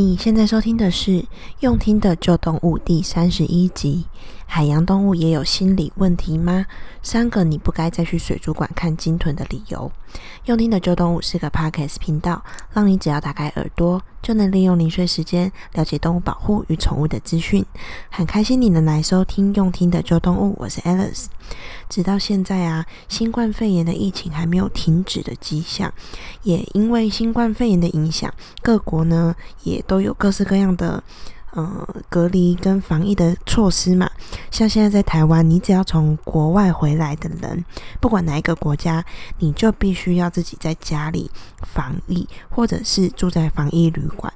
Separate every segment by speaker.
Speaker 1: 你现在收听的是《用听的旧动物》第三十一集。海洋动物也有心理问题吗？三个你不该再去水族馆看鲸豚的理由。用听的旧动物是个 Podcast 频道，让你只要打开耳朵，就能利用零碎时间了解动物保护与宠物的资讯。很开心你能来收听用听的旧动物，我是 Alice。直到现在啊，新冠肺炎的疫情还没有停止的迹象，也因为新冠肺炎的影响，各国呢也都有各式各样的。呃，隔离跟防疫的措施嘛，像现在在台湾，你只要从国外回来的人，不管哪一个国家，你就必须要自己在家里防疫，或者是住在防疫旅馆。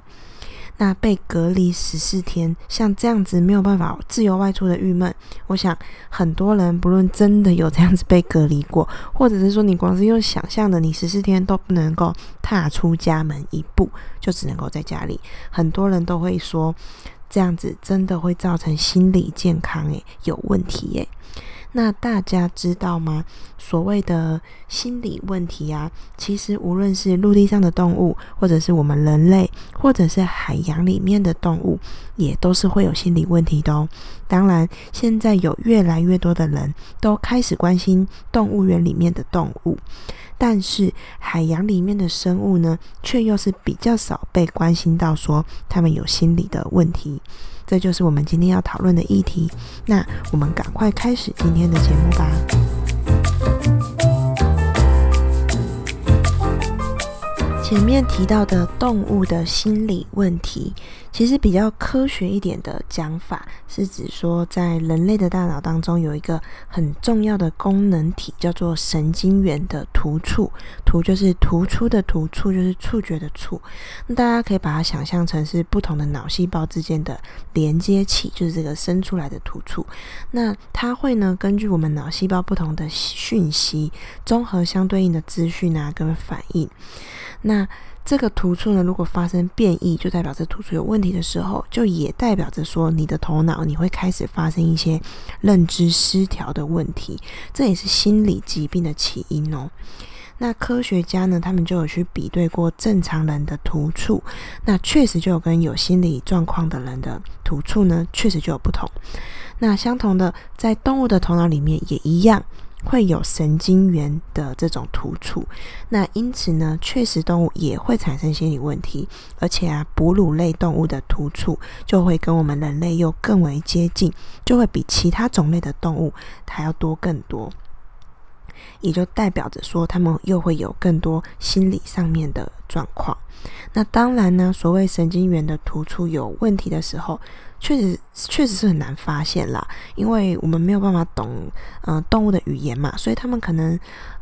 Speaker 1: 那被隔离十四天，像这样子没有办法自由外出的郁闷，我想很多人不论真的有这样子被隔离过，或者是说你光是用想象的，你十四天都不能够踏出家门一步，就只能够在家里，很多人都会说这样子真的会造成心理健康诶有问题诶。那大家知道吗？所谓的心理问题啊，其实无论是陆地上的动物，或者是我们人类，或者是海洋里面的动物，也都是会有心理问题的哦。当然，现在有越来越多的人都开始关心动物园里面的动物，但是海洋里面的生物呢，却又是比较少被关心到，说他们有心理的问题。这就是我们今天要讨论的议题。那我们赶快开始今天的节目吧。前面提到的动物的心理问题，其实比较科学一点的讲法，是指说在人类的大脑当中有一个很重要的功能体，叫做神经元的突触。突就是突出的突，触就是触觉的触。那大家可以把它想象成是不同的脑细胞之间的连接器，就是这个伸出来的突触。那它会呢，根据我们脑细胞不同的讯息，综合相对应的资讯啊，跟反应。那这个突触呢，如果发生变异，就代表着突触有问题的时候，就也代表着说你的头脑你会开始发生一些认知失调的问题，这也是心理疾病的起因哦。那科学家呢，他们就有去比对过正常人的突触，那确实就有跟有心理状况的人的突触呢，确实就有不同。那相同的，在动物的头脑里面也一样。会有神经元的这种突触，那因此呢，确实动物也会产生心理问题，而且啊，哺乳类动物的突触就会跟我们人类又更为接近，就会比其他种类的动物还要多更多，也就代表着说，他们又会有更多心理上面的状况。那当然呢，所谓神经元的突触有问题的时候，确实确实是很难发现啦，因为我们没有办法懂嗯、动物的语言嘛，所以他们可能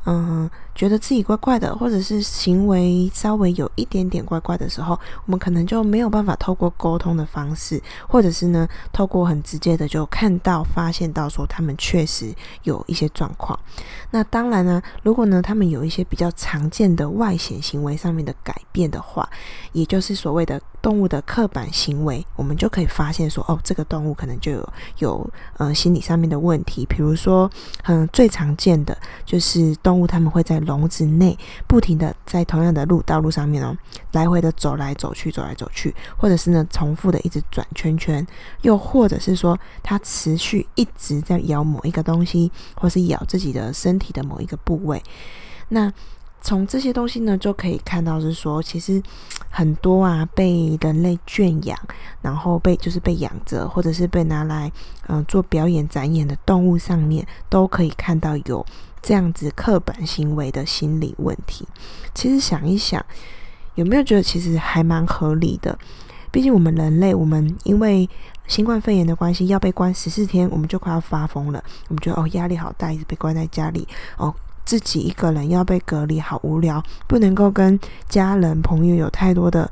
Speaker 1: 嗯、觉得自己怪怪的，或者是行为稍微有一点点怪怪的时候，我们可能就没有办法透过沟通的方式，或者是呢透过很直接的就看到发现到说他们确实有一些状况。那当然呢，如果呢他们有一些比较常见的外显行为上面的改变的话，也就是所谓的动物的刻板行为，我们就可以发现。说哦，这个动物可能就有有呃心理上面的问题，比如说嗯最常见的就是动物，它们会在笼子内不停的在同样的路道路上面哦来回的走来走去走来走去，或者是呢重复的一直转圈圈，又或者是说它持续一直在咬某一个东西，或是咬自己的身体的某一个部位，那。从这些东西呢，就可以看到是说，其实很多啊，被人类圈养，然后被就是被养着，或者是被拿来嗯、做表演展演的动物上面，都可以看到有这样子刻板行为的心理问题。其实想一想，有没有觉得其实还蛮合理的？毕竟我们人类，我们因为新冠肺炎的关系要被关十四天，我们就快要发疯了。我们觉得哦，压力好大，一直被关在家里哦。自己一个人要被隔离，好无聊，不能够跟家人朋友有太多的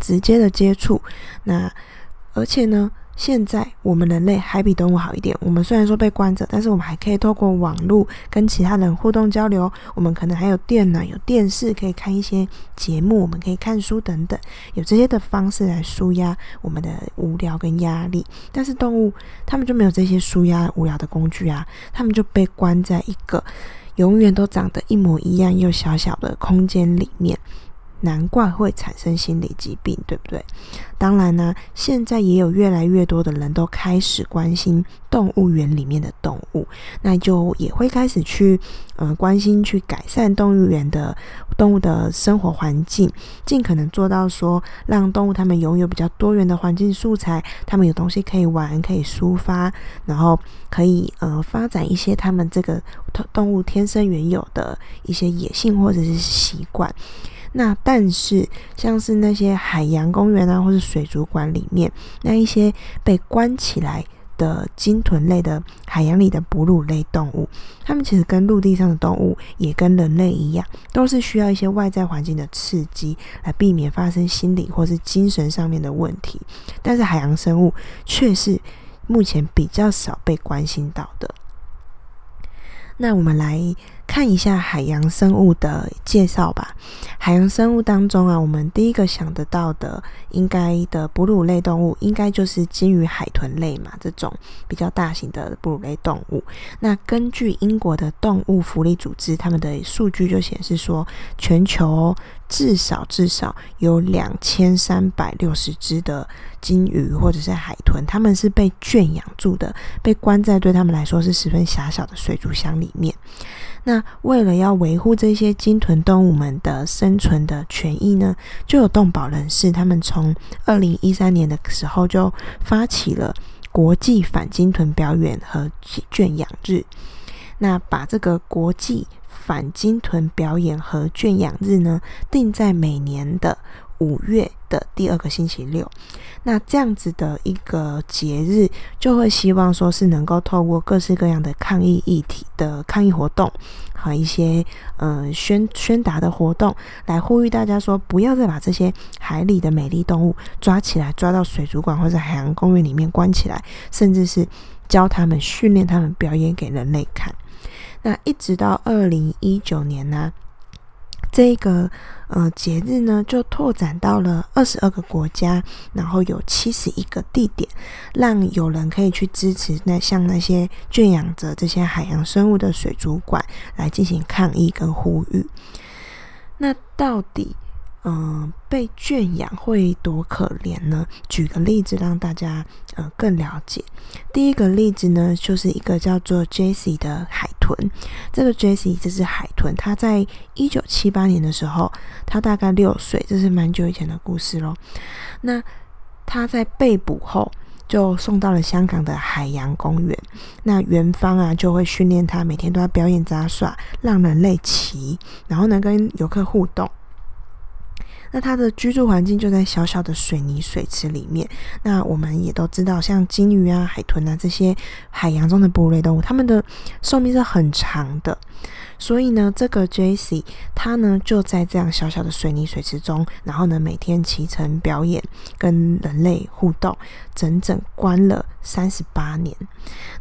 Speaker 1: 直接的接触。那而且呢，现在我们人类还比动物好一点。我们虽然说被关着，但是我们还可以透过网络跟其他人互动交流。我们可能还有电脑、有电视，可以看一些节目，我们可以看书等等，有这些的方式来舒压我们的无聊跟压力。但是动物他们就没有这些舒压无聊的工具啊，他们就被关在一个。永远都长得一模一样又小小的空间里面，难怪会产生心理疾病，对不对？当然呢，现在也有越来越多的人都开始关心动物园里面的动物，那就也会开始去呃关心去改善动物园的动物的生活环境，尽可能做到说让动物他们拥有比较多元的环境素材，他们有东西可以玩，可以抒发，然后可以呃发展一些他们这个动物天生原有的一些野性或者是习惯。那但是，像是那些海洋公园啊，或是水族馆里面那一些被关起来的鲸豚类的海洋里的哺乳类动物，它们其实跟陆地上的动物也跟人类一样，都是需要一些外在环境的刺激来避免发生心理或是精神上面的问题。但是海洋生物却是目前比较少被关心到的。那我们来。看一下海洋生物的介绍吧。海洋生物当中啊，我们第一个想得到的，应该的哺乳类动物，应该就是鲸鱼、海豚类嘛，这种比较大型的哺乳类动物。那根据英国的动物福利组织，他们的数据就显示说，全球至少至少有两千三百六十只的鲸鱼或者是海豚，他们是被圈养住的，被关在对他们来说是十分狭小的水族箱里面。那为了要维护这些鲸豚动物们的生存的权益呢，就有动保人士，他们从二零一三年的时候就发起了国际反鲸豚表演和圈养日。那把这个国际反鲸豚表演和圈养日呢，定在每年的五月的第二个星期六。那这样子的一个节日，就会希望说是能够透过各式各样的抗议议题的抗议活动和一些呃宣宣达的活动，来呼吁大家说，不要再把这些海里的美丽动物抓起来，抓到水族馆或者海洋公园里面关起来，甚至是教他们训练他们表演给人类看。那一直到二零一九年呢、这个呃节日呢，就拓展到了二十二个国家，然后有七十一个地点，让有人可以去支持那像那些圈养着这些海洋生物的水族馆来进行抗议跟呼吁。那到底？嗯，被圈养会多可怜呢？举个例子让大家呃更了解。第一个例子呢，就是一个叫做 Jesse 的海豚。这个 Jesse 这只海豚，它在一九七八年的时候，它大概六岁，这是蛮久以前的故事喽。那它在被捕后，就送到了香港的海洋公园。那园方啊，就会训练它，每天都要表演杂耍，让人类骑，然后呢，跟游客互动。那它的居住环境就在小小的水泥水池里面。那我们也都知道，像鲸鱼啊、海豚啊这些海洋中的哺乳类动物，它们的寿命是很长的。所以呢，这个 Jessie 它呢就在这样小小的水泥水池中，然后呢每天骑乘表演，跟人类互动，整整关了三十八年。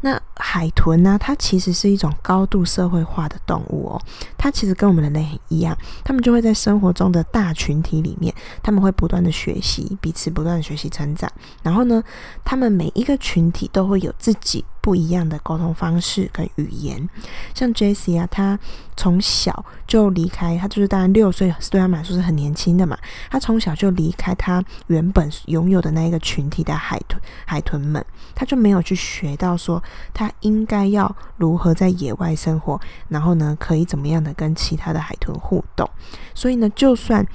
Speaker 1: 那海豚呢，它其实是一种高度社会化的动物哦。它其实跟我们人类很一样，它们就会在生活中的大群体里面，他们会不断的学习，彼此不断的学习成长。然后呢，他们每一个群体都会有自己。不一样的沟通方式跟语言，像 J C 啊，他从小就离开，他就是当然六岁，对他们来说是很年轻的嘛。他从小就离开他原本拥有的那一个群体的海豚，海豚们，他就没有去学到说他应该要如何在野外生活，然后呢，可以怎么样的跟其他的海豚互动。所以呢，就算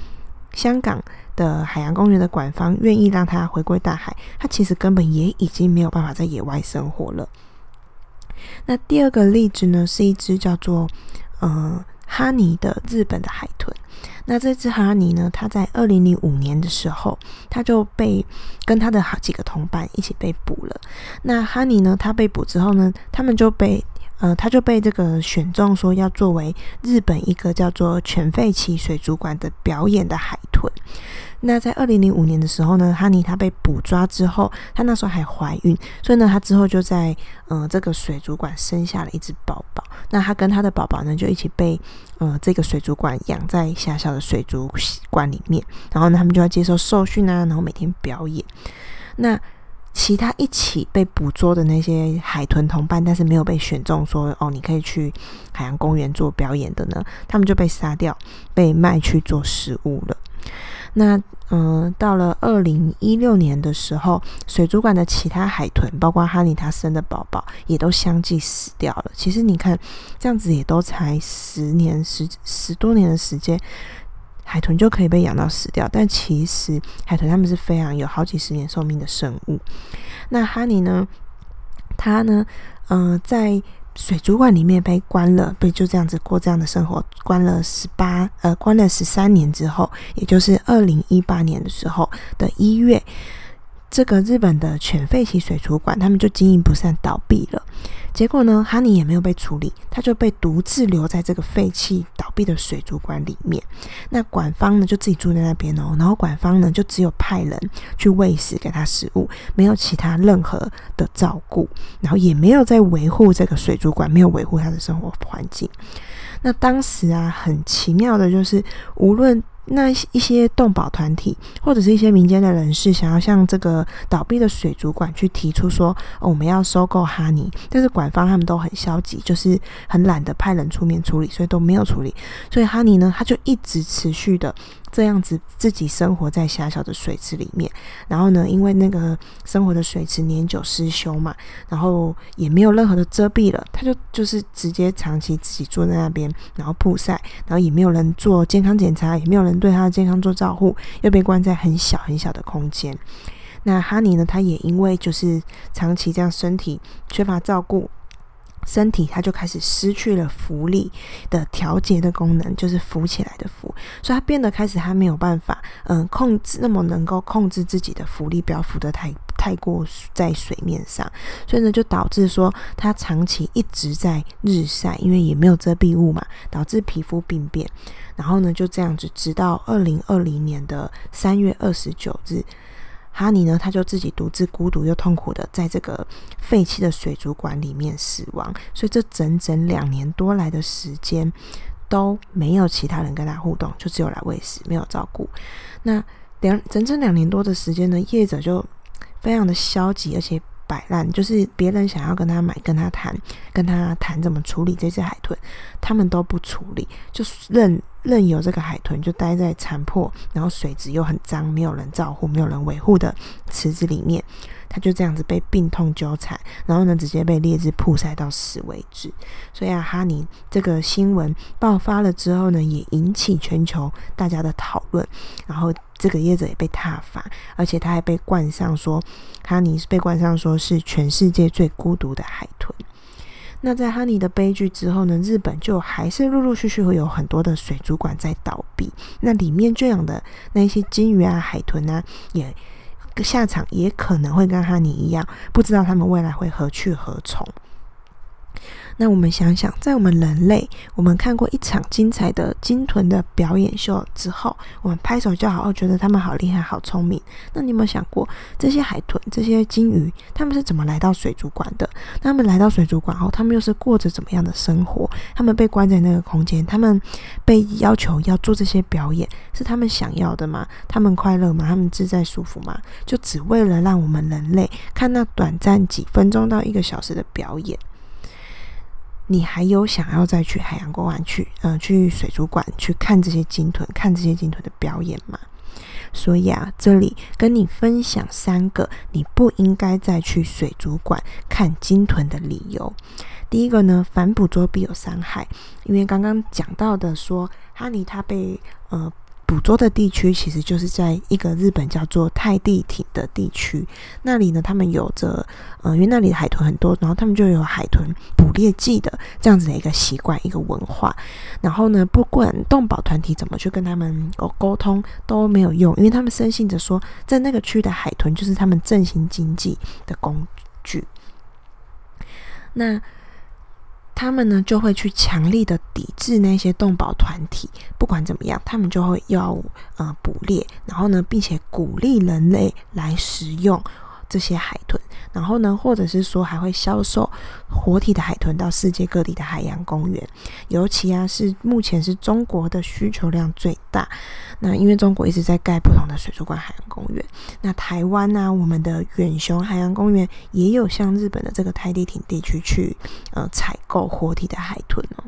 Speaker 1: 香港的海洋公园的馆方愿意让他回归大海，他其实根本也已经没有办法在野外生活了。那第二个例子呢，是一只叫做呃哈尼的日本的海豚。那这只哈尼呢，它在二零零五年的时候，它就被跟他的好几个同伴一起被捕了。那哈尼呢，他被捕之后呢，他们就被。呃，他就被这个选中说要作为日本一个叫做犬吠埼水族馆的表演的海豚。那在二零零五年的时候呢，哈尼他被捕抓之后，他那时候还怀孕，所以呢，他之后就在呃这个水族馆生下了一只宝宝。那他跟他的宝宝呢，就一起被呃这个水族馆养在狭小的水族馆里面。然后呢，他们就要接受受训啊，然后每天表演。那其他一起被捕捉的那些海豚同伴，但是没有被选中，说哦，你可以去海洋公园做表演的呢，他们就被杀掉，被卖去做食物了。那嗯、到了二零一六年的时候，水族馆的其他海豚，包括哈尼他生的宝宝，也都相继死掉了。其实你看，这样子也都才十年十十多年的时间，海豚就可以被养到死掉。但其实海豚它们是非常有好几十年寿命的生物。那哈尼呢？他呢？嗯、在水族馆里面被关了，被就这样子过这样的生活，关了十八呃，关了十三年之后，也就是二零一八年的时候的一月。这个日本的犬吠埼水族馆，他们就经营不善倒闭了。结果呢，哈尼也没有被处理，他就被独自留在这个废弃倒闭的水族馆里面。那馆方呢，就自己住在那边哦。然后馆方呢，就只有派人去喂食给他食物，没有其他任何的照顾，然后也没有在维护这个水族馆，没有维护他的生活环境。那当时啊，很奇妙的就是，无论那一些动保团体或者是一些民间的人士，想要向这个倒闭的水族馆去提出说，我们要收购哈尼，但是馆方他们都很消极，就是很懒得派人出面处理，所以都没有处理。所以哈尼呢，他就一直持续的。这样子自己生活在狭小的水池里面，然后呢，因为那个生活的水池年久失修嘛，然后也没有任何的遮蔽了，他就就是直接长期自己坐在那边，然后曝晒，然后也没有人做健康检查，也没有人对他的健康做照护，又被关在很小很小的空间。那哈尼呢，他也因为就是长期这样身体缺乏照顾。身体它就开始失去了浮力的调节的功能，就是浮起来的浮，所以它变得开始它没有办法，嗯，控制那么能够控制自己的浮力，不要浮得太太过在水面上，所以呢就导致说它长期一直在日晒，因为也没有遮蔽物嘛，导致皮肤病变，然后呢就这样子，直到二零二零年的三月二十九日。哈尼呢，他就自己独自孤独又痛苦的在这个废弃的水族馆里面死亡，所以这整整两年多来的时间都没有其他人跟他互动，就只有来喂食，没有照顾。那两整整两年多的时间呢，业者就非常的消极，而且。摆烂，就是别人想要跟他买、跟他谈、跟他谈怎么处理这只海豚，他们都不处理，就任任由这个海豚就待在残破，然后水质又很脏、没有人照顾、没有人维护的池子里面，它就这样子被病痛纠缠，然后呢，直接被烈日曝晒到死为止。所以啊，哈尼这个新闻爆发了之后呢，也引起全球大家的讨论，然后。这个业者也被挞伐，而且他还被冠上说，哈尼是被冠上说是全世界最孤独的海豚。那在哈尼的悲剧之后呢，日本就还是陆陆续续会有很多的水族馆在倒闭，那里面圈养的那些金鱼啊、海豚啊，也下场也可能会跟哈尼一样，不知道他们未来会何去何从。那我们想想，在我们人类，我们看过一场精彩的鲸豚的表演秀之后，我们拍手叫好，觉得他们好厉害、好聪明。那你有没有想过，这些海豚、这些鲸鱼，他们是怎么来到水族馆的？他们来到水族馆后，他们又是过着怎么样的生活？他们被关在那个空间，他们被要求要做这些表演，是他们想要的吗？他们快乐吗？他们自在舒服吗？就只为了让我们人类看那短暂几分钟到一个小时的表演？你还有想要再去海洋公园去，呃，去水族馆去看这些鲸豚，看这些鲸豚的表演吗？所以啊，这里跟你分享三个你不应该再去水族馆看鲸豚的理由。第一个呢，反捕捉必有伤害，因为刚刚讲到的说，哈尼他被呃。捕捉的地区其实就是在一个日本叫做太地町的地区，那里呢，他们有着呃，因为那里的海豚很多，然后他们就有海豚捕猎季的这样子的一个习惯、一个文化。然后呢，不管动保团体怎么去跟他们沟沟通都没有用，因为他们深信着说，在那个区的海豚就是他们振兴经济的工具。那。他们呢就会去强力的抵制那些动保团体，不管怎么样，他们就会要呃捕猎，然后呢，并且鼓励人类来食用。这些海豚，然后呢，或者是说还会销售活体的海豚到世界各地的海洋公园，尤其啊是目前是中国的需求量最大。那因为中国一直在盖不同的水族馆、海洋公园，那台湾呢、我们的远雄海洋公园也有向日本的这个太地町地区去呃采购活体的海豚哦。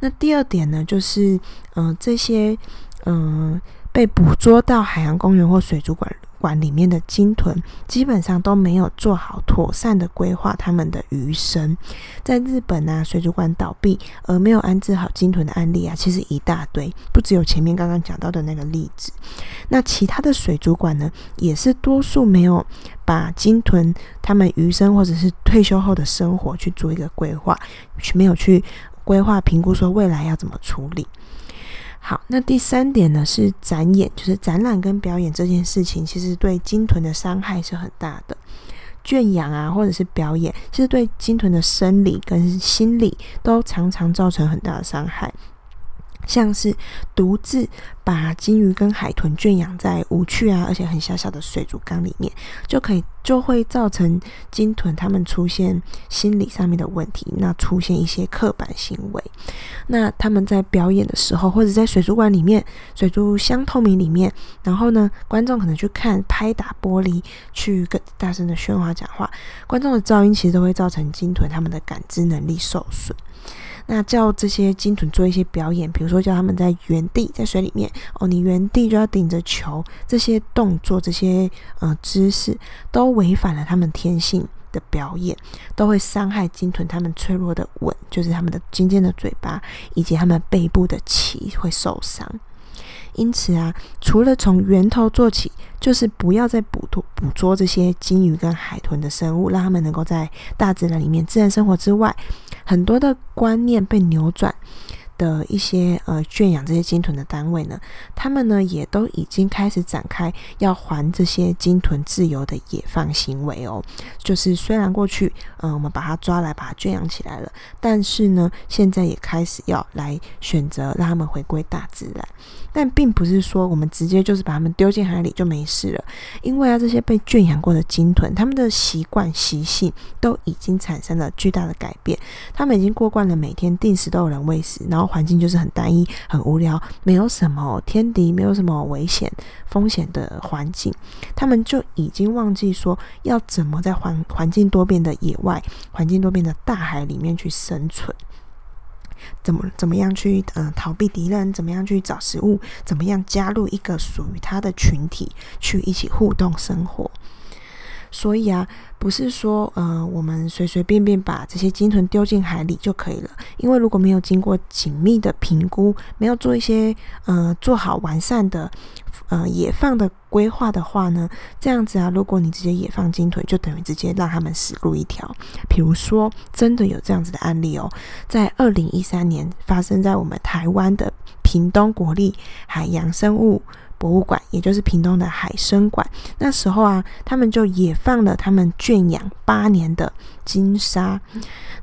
Speaker 1: 那第二点呢，就是嗯、呃、这些嗯。被捕捉到海洋公园或水族馆馆里面的鲸豚，基本上都没有做好妥善的规划他们的余生。在日本啊，水族馆倒闭而没有安置好鲸豚的案例啊，其实一大堆，不只有前面刚刚讲到的那个例子。那其他的水族馆呢，也是多数没有把鲸豚他们余生或者是退休后的生活去做一个规划，去没有去规划评估说未来要怎么处理。好，那第三点呢，是展演，就是展览跟表演这件事情，其实对鲸豚的伤害是很大的。圈养啊，或者是表演，其实对鲸豚的生理跟心理都常常造成很大的伤害。像是独自把鲸鱼跟海豚圈养在无趣啊，而且很小小的水族缸里面，就可以就会造成鲸豚它们出现心理上面的问题，那出现一些刻板行为。那他们在表演的时候，或者在水族馆里面，水族箱透明里面，然后呢，观众可能去看拍打玻璃，去跟大声的喧哗讲话，观众的噪音其实都会造成鲸豚它们的感知能力受损。那叫这些鲸豚做一些表演，比如说叫他们在原地在水里面哦，你原地就要顶着球，这些动作、这些呃姿势都违反了他们天性的表演，都会伤害鲸豚它们脆弱的吻，就是他们的尖尖的嘴巴以及他们背部的鳍会受伤。因此啊，除了从源头做起，就是不要再捕捉捕捉这些鲸鱼跟海豚的生物，让他们能够在大自然里面自然生活之外，很多的观念被扭转。的一些呃圈养这些鲸豚的单位呢，他们呢也都已经开始展开要还这些鲸豚自由的野放行为哦。就是虽然过去嗯、我们把它抓来把它圈养起来了，但是呢现在也开始要来选择让他们回归大自然。但并不是说我们直接就是把它们丢进海里就没事了，因为啊这些被圈养过的鲸豚，他们的习惯习性都已经产生了巨大的改变，他们已经过惯了每天定时都有人喂食，然后。环境就是很单一、很无聊，没有什么天敌，没有什么危险风险的环境，他们就已经忘记说要怎么在环环境多变的野外、环境多变的大海里面去生存，怎么怎么样去嗯、逃避敌人，怎么样去找食物，怎么样加入一个属于他的群体去一起互动生活。所以啊，不是说呃，我们随随便便把这些鲸豚丢进海里就可以了。因为如果没有经过紧密的评估，没有做一些呃做好完善的呃野放的规划的话呢，这样子啊，如果你直接野放鲸豚，就等于直接让他们死路一条。比如说，真的有这样子的案例哦，在二零一三年发生在我们台湾的屏东国立海洋生物博物馆，也就是屏东的海生馆，那时候啊，他们就也放了他们圈养八年的金鲨。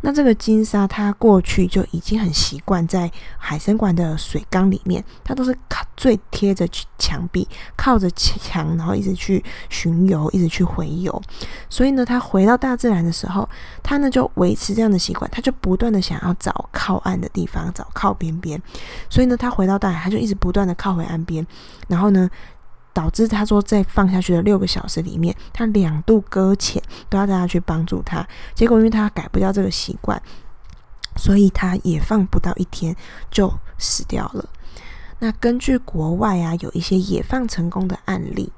Speaker 1: 那这个金鲨，它过去就已经很习惯在海生馆的水缸里面，它都是靠最贴着墙壁，靠着墙，然后一直去巡游，一直去回游。所以呢，它回到大自然的时候，它呢就维持这样的习惯，它就不断的想要找靠岸的地方，找靠边边。所以呢，它回到大海，它就一直不断的靠回岸边，然后后呢。导致他说，在放下去的六个小时里面，他两度搁浅，都要大家去帮助他。结果因为他改不掉这个习惯，所以他也放不到一天就死掉了。那根据国外啊，有一些野放成功的案例。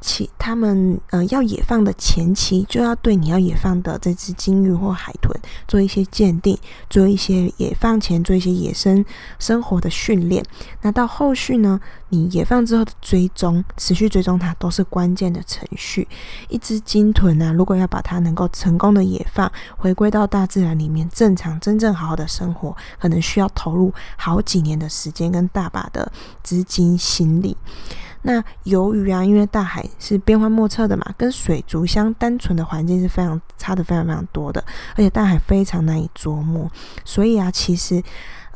Speaker 1: 其他们呃要野放的前期，就要对你要野放的这只鲸鱼或海豚做一些鉴定，做一些野放前做一些野生生活的训练。那到后续呢，你野放之后的追踪，持续追踪它都是关键的程序。一只鲸豚啊，如果要把它能够成功的野放，回归到大自然里面正常、真正好好的生活，可能需要投入好几年的时间跟大把的资金心力。那由于啊，因为大海是变幻莫测的嘛，跟水族箱单纯的环境是非常差的，非常非常多的，而且大海非常难以捉摸，所以啊，其实，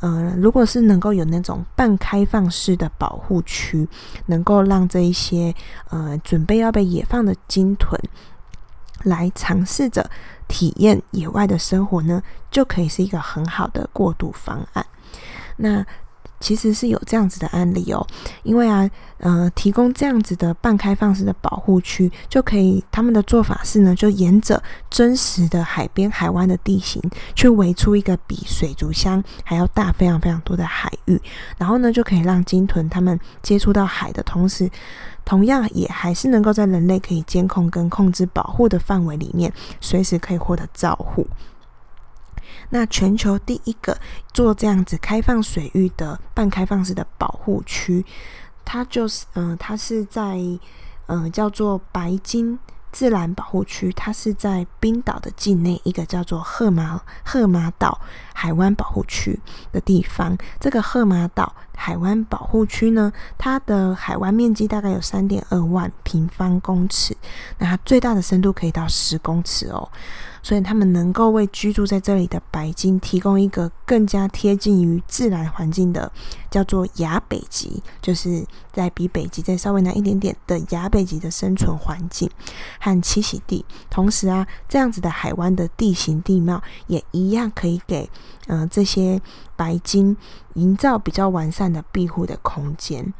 Speaker 1: 呃，如果是能够有那种半开放式的保护区，能够让这一些呃准备要被野放的鲸豚来尝试着体验野外的生活呢，就可以是一个很好的过渡方案。那。其实是有这样子的案例哦，因为啊，呃，提供这样子的半开放式的保护区，就可以他们的做法是呢，就沿着真实的海边海湾的地形，去围出一个比水族箱还要大非常非常多的海域，然后呢，就可以让鲸豚他们接触到海的同时，同样也还是能够在人类可以监控跟控制保护的范围里面，随时可以获得照护。那全球第一个做这样子开放水域的半开放式的保护区，它就是嗯、它是在嗯、呃，叫做白金自然保护区，它是在冰岛的境内一个叫做赫马赫马岛海湾保护区的地方。这个赫马岛海湾保护区呢，它的海湾面积大概有三点二万平方公尺，那它最大的深度可以到十公尺哦。所以，他们能够为居住在这里的白鲸提供一个更加贴近于自然环境的，叫做亚北极，就是在比北极再稍微南一点点的亚北极的生存环境和栖息地。同时啊，这样子的海湾的地形地貌也一样可以给嗯、呃、这些白鲸营造比较完善的庇护的空间。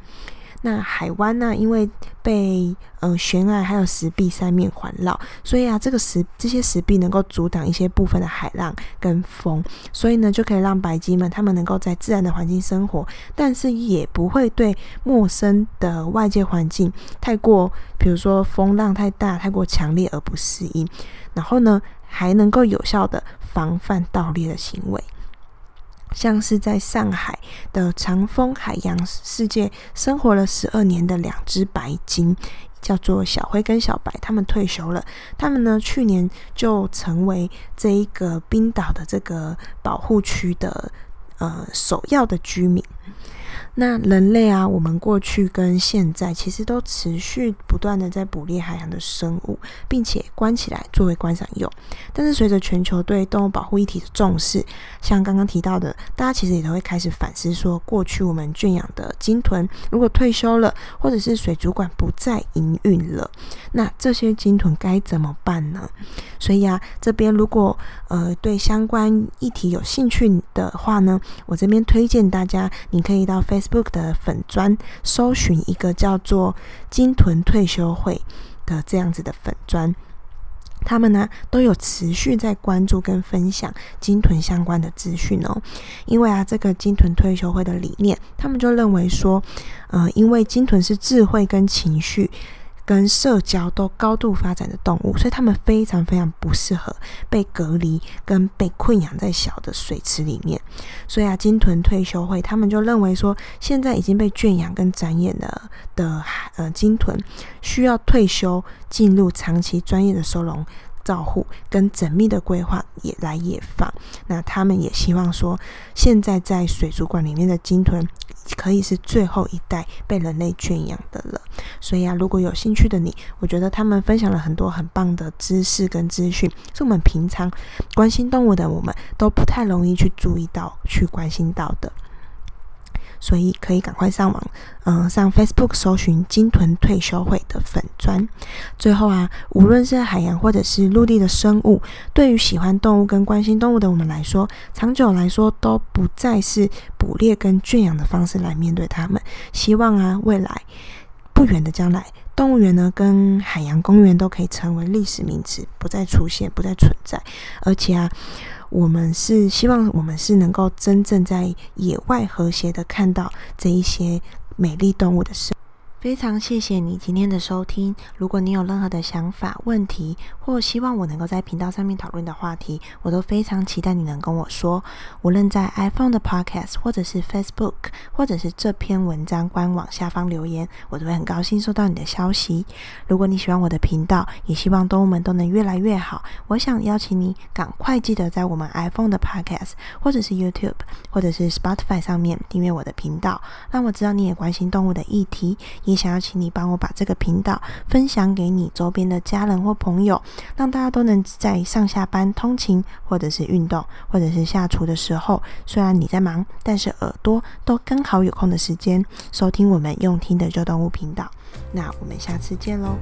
Speaker 1: 那海湾呢、因为被嗯悬崖还有石壁三面环绕，所以啊，这个石这些石壁能够阻挡一些部分的海浪跟风，所以呢，就可以让白鲸们他们能够在自然的环境生活，但是也不会对陌生的外界环境太过，比如说风浪太大、太过强烈而不适应，然后呢，还能够有效的防范盗猎的行为。像是在上海的长风海洋世界生活了十二年的两只白鲸，叫做小灰跟小白，他们退休了。他们呢，去年就成为这一个冰岛的这个保护区的呃首要的居民。那人类啊，我们过去跟现在其实都持续不断的在捕猎海洋的生物，并且关起来作为观赏用。但是随着全球对动物保护议题的重视，像刚刚提到的，大家其实也都会开始反思说，过去我们圈养的鲸豚如果退休了，或者是水族馆不再营运了，那这些鲸豚该怎么办呢？所以啊，这边如果呃对相关议题有兴趣的话呢，我这边推荐大家，你可以到 Facebook Facebook 的粉砖搜寻一个叫做“金屯退休会”的这样子的粉砖，他们呢都有持续在关注跟分享金屯相关的资讯哦。因为啊，这个金屯退休会的理念，他们就认为说，呃，因为金屯是智慧跟情绪。跟社交都高度发展的动物，所以他们非常非常不适合被隔离跟被困养在小的水池里面。所以啊，鲸豚退休会他们就认为说，现在已经被圈养跟展演的的呃鲸豚需要退休，进入长期专业的收容。照护跟缜密的规划也来野放，那他们也希望说，现在在水族馆里面的鲸豚可以是最后一代被人类圈养的了。所以啊，如果有兴趣的你，我觉得他们分享了很多很棒的知识跟资讯，是我们平常关心动物的我们都不太容易去注意到、去关心到的。所以可以赶快上网，嗯、上 Facebook 搜寻“金豚退休会”的粉砖。最后啊，无论是海洋或者是陆地的生物，对于喜欢动物跟关心动物的我们来说，长久来说都不再是捕猎跟圈养的方式来面对它们。希望啊，未来不远的将来，动物园呢跟海洋公园都可以成为历史名词，不再出现，不再存在。而且啊。我们是希望，我们是能够真正在野外和谐的看到这一些美丽动物的生。非常谢谢你今天的收听。如果你有任何的想法、问题，或希望我能够在频道上面讨论的话题，我都非常期待你能跟我说。无论在 iPhone 的 Podcast，或者是 Facebook，或者是这篇文章官网下方留言，我都会很高兴收到你的消息。如果你喜欢我的频道，也希望动物们都能越来越好，我想邀请你赶快记得在我们 iPhone 的 Podcast，或者是 YouTube，或者是 Spotify 上面订阅我的频道，让我知道你也关心动物的议题。也想要请你帮我把这个频道分享给你周边的家人或朋友，让大家都能在上下班、通勤或者是运动或者是下厨的时候。虽然你在忙，但是耳朵都刚好有空的时间收听我们用听的旧动物频道。那我们下次见喽！